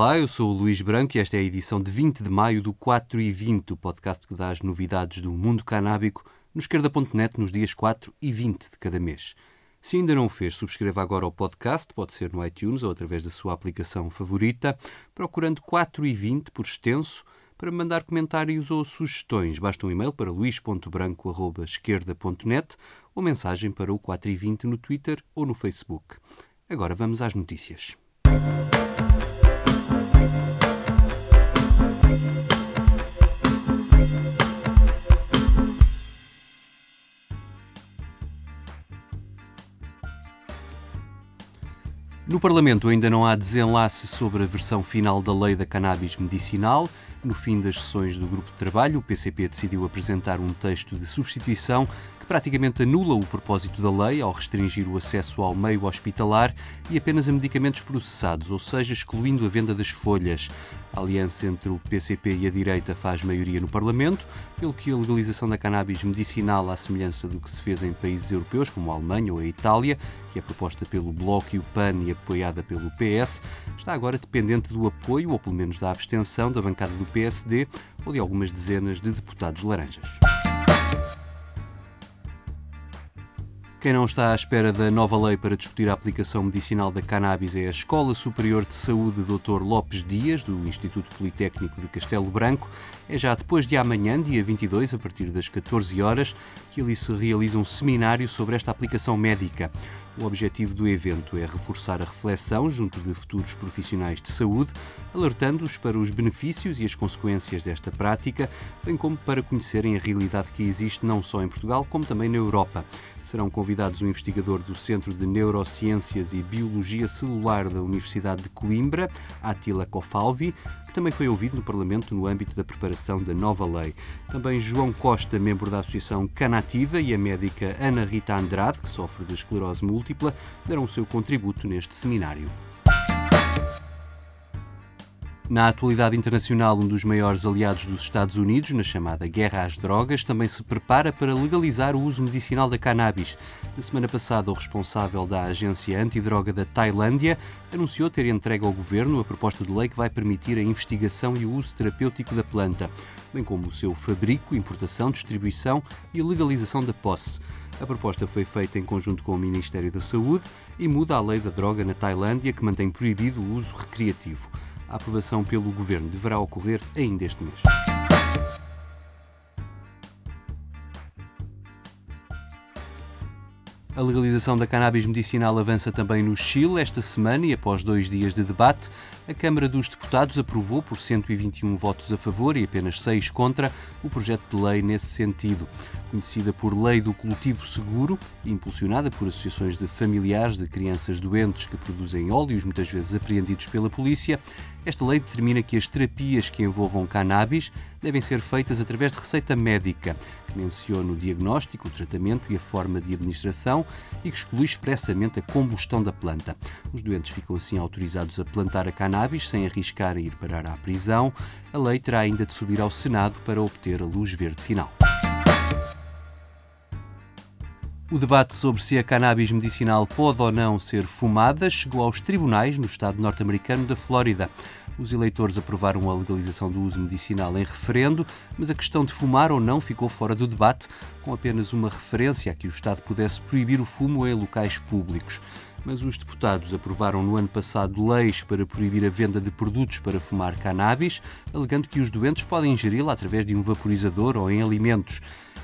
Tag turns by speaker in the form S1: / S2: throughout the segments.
S1: Olá, eu sou o Luís Branco e esta é a edição de 20 de maio do 4 e 20, o podcast que dá as novidades do mundo canábico no esquerda.net nos dias 4 e 20 de cada mês. Se ainda não o fez, subscreva agora o podcast, pode ser no iTunes ou através da sua aplicação favorita, procurando 4 e 20 por extenso, para mandar comentários ou sugestões. Basta um e-mail para luís.branco.esquerda.net ou mensagem para o 4 e 20 no Twitter ou no Facebook. Agora vamos às notícias. No Parlamento ainda não há desenlace sobre a versão final da lei da cannabis medicinal. No fim das sessões do grupo de trabalho, o PCP decidiu apresentar um texto de substituição praticamente anula o propósito da lei ao restringir o acesso ao meio hospitalar e apenas a medicamentos processados, ou seja, excluindo a venda das folhas. A aliança entre o PCP e a direita faz maioria no Parlamento, pelo que a legalização da cannabis medicinal, à semelhança do que se fez em países europeus como a Alemanha ou a Itália, que é proposta pelo Bloco e o PAN e apoiada pelo PS, está agora dependente do apoio, ou pelo menos da abstenção, da bancada do PSD ou de algumas dezenas de deputados laranjas. Quem não está à espera da nova lei para discutir a aplicação medicinal da cannabis é a Escola Superior de Saúde Dr. Lopes Dias, do Instituto Politécnico de Castelo Branco. É já depois de amanhã, dia 22, a partir das 14 horas, que ali se realiza um seminário sobre esta aplicação médica. O objetivo do evento é reforçar a reflexão junto de futuros profissionais de saúde, alertando-os para os benefícios e as consequências desta prática, bem como para conhecerem a realidade que existe não só em Portugal, como também na Europa. Serão convidados um investigador do Centro de Neurociências e Biologia Celular da Universidade de Coimbra, Attila Kofalvi, que também foi ouvido no Parlamento no âmbito da preparação da nova lei. Também João Costa, membro da Associação Canativa, e a médica Ana Rita Andrade, que sofre de esclerose múltipla, deram o seu contributo neste seminário. Na atualidade internacional, um dos maiores aliados dos Estados Unidos, na chamada Guerra às Drogas, também se prepara para legalizar o uso medicinal da cannabis. Na semana passada, o responsável da agência antidroga da Tailândia anunciou ter entregue ao governo a proposta de lei que vai permitir a investigação e o uso terapêutico da planta, bem como o seu fabrico, importação, distribuição e legalização da posse. A proposta foi feita em conjunto com o Ministério da Saúde e muda a lei da droga na Tailândia, que mantém proibido o uso recreativo. A aprovação pelo Governo deverá ocorrer ainda este mês. A legalização da cannabis medicinal avança também no Chile esta semana e após dois dias de debate, a Câmara dos Deputados aprovou por 121 votos a favor e apenas 6 contra o projeto de lei nesse sentido. Conhecida por Lei do Cultivo Seguro impulsionada por associações de familiares de crianças doentes que produzem óleos, muitas vezes apreendidos pela polícia, esta lei determina que as terapias que envolvam cannabis devem ser feitas através de receita médica, que menciona o diagnóstico, o tratamento e a forma de administração e que exclui expressamente a combustão da planta. Os doentes ficam assim autorizados a plantar a cannabis sem arriscar a ir parar à prisão. A lei terá ainda de subir ao Senado para obter a luz verde final. O debate sobre se a cannabis medicinal pode ou não ser fumada chegou aos tribunais no estado norte-americano da Flórida. Os eleitores aprovaram a legalização do uso medicinal em referendo, mas a questão de fumar ou não ficou fora do debate, com apenas uma referência a que o Estado pudesse proibir o fumo em locais públicos mas os deputados aprovaram no ano passado leis para proibir a venda de produtos para fumar cannabis, alegando que os doentes podem ingeri-la através de um vaporizador ou em alimentos.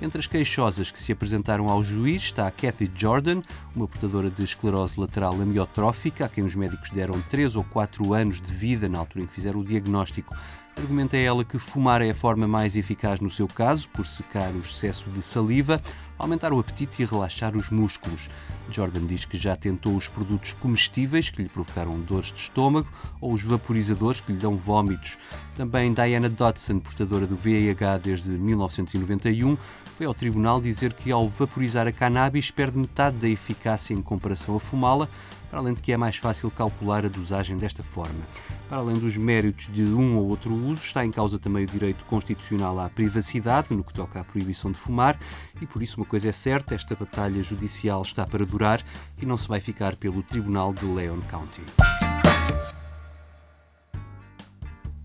S1: Entre as queixosas que se apresentaram ao juiz está a Kathy Jordan, uma portadora de esclerose lateral amiotrófica, a quem os médicos deram 3 ou 4 anos de vida na altura em que fizeram o diagnóstico. Argumenta ela que fumar é a forma mais eficaz no seu caso, por secar o excesso de saliva, aumentar o apetite e relaxar os músculos. Jordan diz que já tentou os produtos comestíveis que lhe provocaram dores de estômago ou os vaporizadores que lhe dão vômitos. Também Diana Dodson, portadora do VIH desde 1991, foi ao tribunal dizer que ao vaporizar a cannabis perde metade da eficácia em comparação a fumá-la, para além de que é mais fácil calcular a dosagem desta forma. Para além dos méritos de um ou outro uso, está em causa também o direito constitucional à privacidade, no que toca à proibição de fumar, e por isso uma coisa é certa, esta batalha judicial está para durar e não se vai ficar pelo Tribunal de Leon County.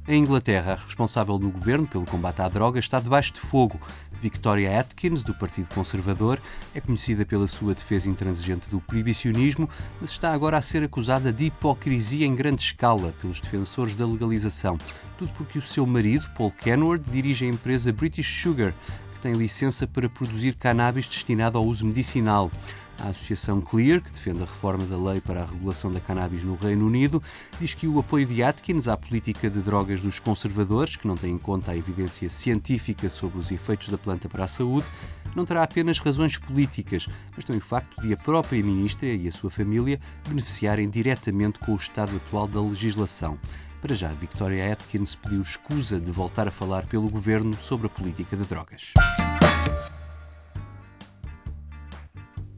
S1: Em Inglaterra, a responsável no governo pelo combate à droga está debaixo de fogo. Victoria Atkins, do Partido Conservador, é conhecida pela sua defesa intransigente do proibicionismo, mas está agora a ser acusada de hipocrisia em grande escala pelos defensores da legalização. Tudo porque o seu marido, Paul Kenward, dirige a empresa British Sugar, que tem licença para produzir cannabis destinado ao uso medicinal. A Associação Clear, que defende a reforma da lei para a regulação da cannabis no Reino Unido, diz que o apoio de Atkins à política de drogas dos conservadores, que não tem em conta a evidência científica sobre os efeitos da planta para a saúde, não terá apenas razões políticas, mas também o facto de a própria ministra e a sua família beneficiarem diretamente com o estado atual da legislação. Para já, Victoria Atkins pediu escusa de voltar a falar pelo governo sobre a política de drogas.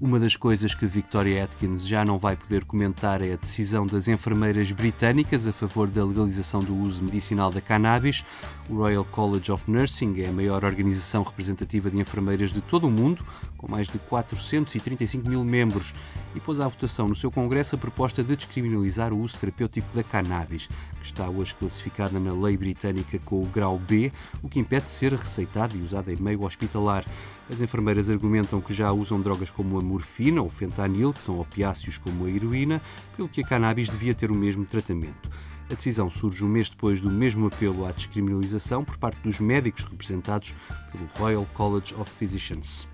S1: Uma das coisas que Victoria Atkins já não vai poder comentar é a decisão das enfermeiras britânicas a favor da legalização do uso medicinal da cannabis. O Royal College of Nursing é a maior organização representativa de enfermeiras de todo o mundo, com mais de 435 mil membros, e pôs à votação no seu congresso a proposta de descriminalizar o uso terapêutico da cannabis, que está hoje classificada na lei britânica com o grau B, o que impede de ser receitado e usado em meio hospitalar. As enfermeiras argumentam que já usam drogas como a morfina ou fentanil, que são opiáceos como a heroína, pelo que a cannabis devia ter o mesmo tratamento. A decisão surge um mês depois do mesmo apelo à descriminalização por parte dos médicos representados pelo Royal College of Physicians.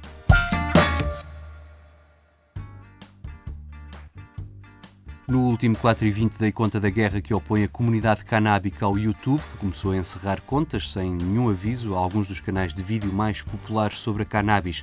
S1: No último 4 e 20 dei conta da guerra que opõe a comunidade canábica ao YouTube, que começou a encerrar contas sem nenhum aviso a alguns dos canais de vídeo mais populares sobre a cannabis.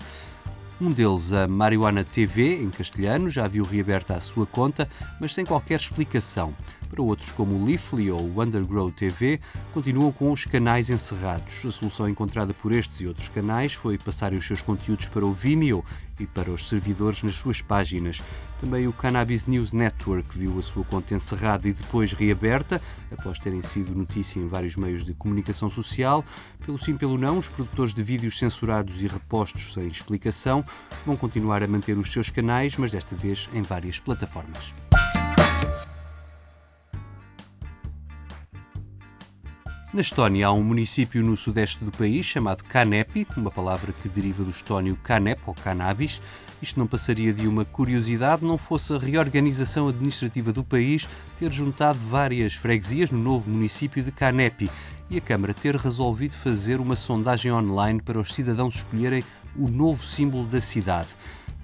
S1: Um deles, a Marihuana TV, em castelhano, já viu reaberta a sua conta, mas sem qualquer explicação. Para outros, como o Leafly ou o Undergrow TV, continuam com os canais encerrados. A solução encontrada por estes e outros canais foi passarem os seus conteúdos para o Vimeo e para os servidores nas suas páginas. Também o Cannabis News Network viu a sua conta encerrada e depois reaberta, após terem sido notícia em vários meios de comunicação social. Pelo sim, pelo não, os produtores de vídeos censurados e repostos sem explicação vão continuar a manter os seus canais, mas desta vez em várias plataformas. Na Estónia há um município no sudeste do país chamado Kanepi, uma palavra que deriva do estónio canep ou cannabis. Isto não passaria de uma curiosidade não fosse a reorganização administrativa do país ter juntado várias freguesias no novo município de Kanepi e a Câmara ter resolvido fazer uma sondagem online para os cidadãos escolherem o novo símbolo da cidade.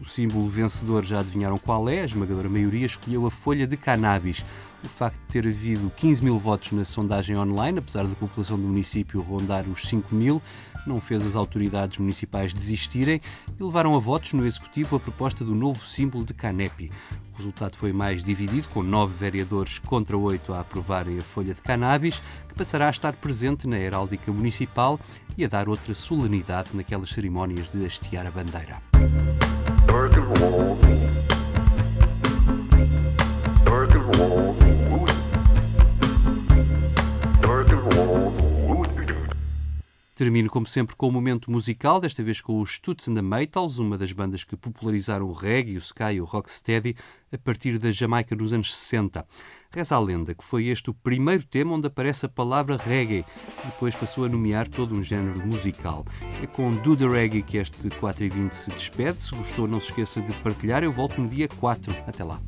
S1: O símbolo vencedor já adivinharam qual é, a esmagadora maioria escolheu a folha de cannabis. O facto de ter havido 15 mil votos na sondagem online, apesar da população do município rondar os 5 mil, não fez as autoridades municipais desistirem e levaram a votos no Executivo a proposta do novo símbolo de Canepi. O resultado foi mais dividido, com nove vereadores contra oito a aprovarem a folha de cannabis, que passará a estar presente na heráldica municipal e a dar outra solenidade naquelas cerimónias de hastear a bandeira. Termino, como sempre, com o um momento musical, desta vez com os Toots and the uma das bandas que popularizaram o reggae, o ska e o rocksteady a partir da Jamaica nos anos 60. Reza a lenda que foi este o primeiro tema onde aparece a palavra reggae, depois passou a nomear todo um género musical. É com Do The Reggae que este 4 e 20 se despede. Se gostou, não se esqueça de partilhar. Eu volto no dia 4. Até lá.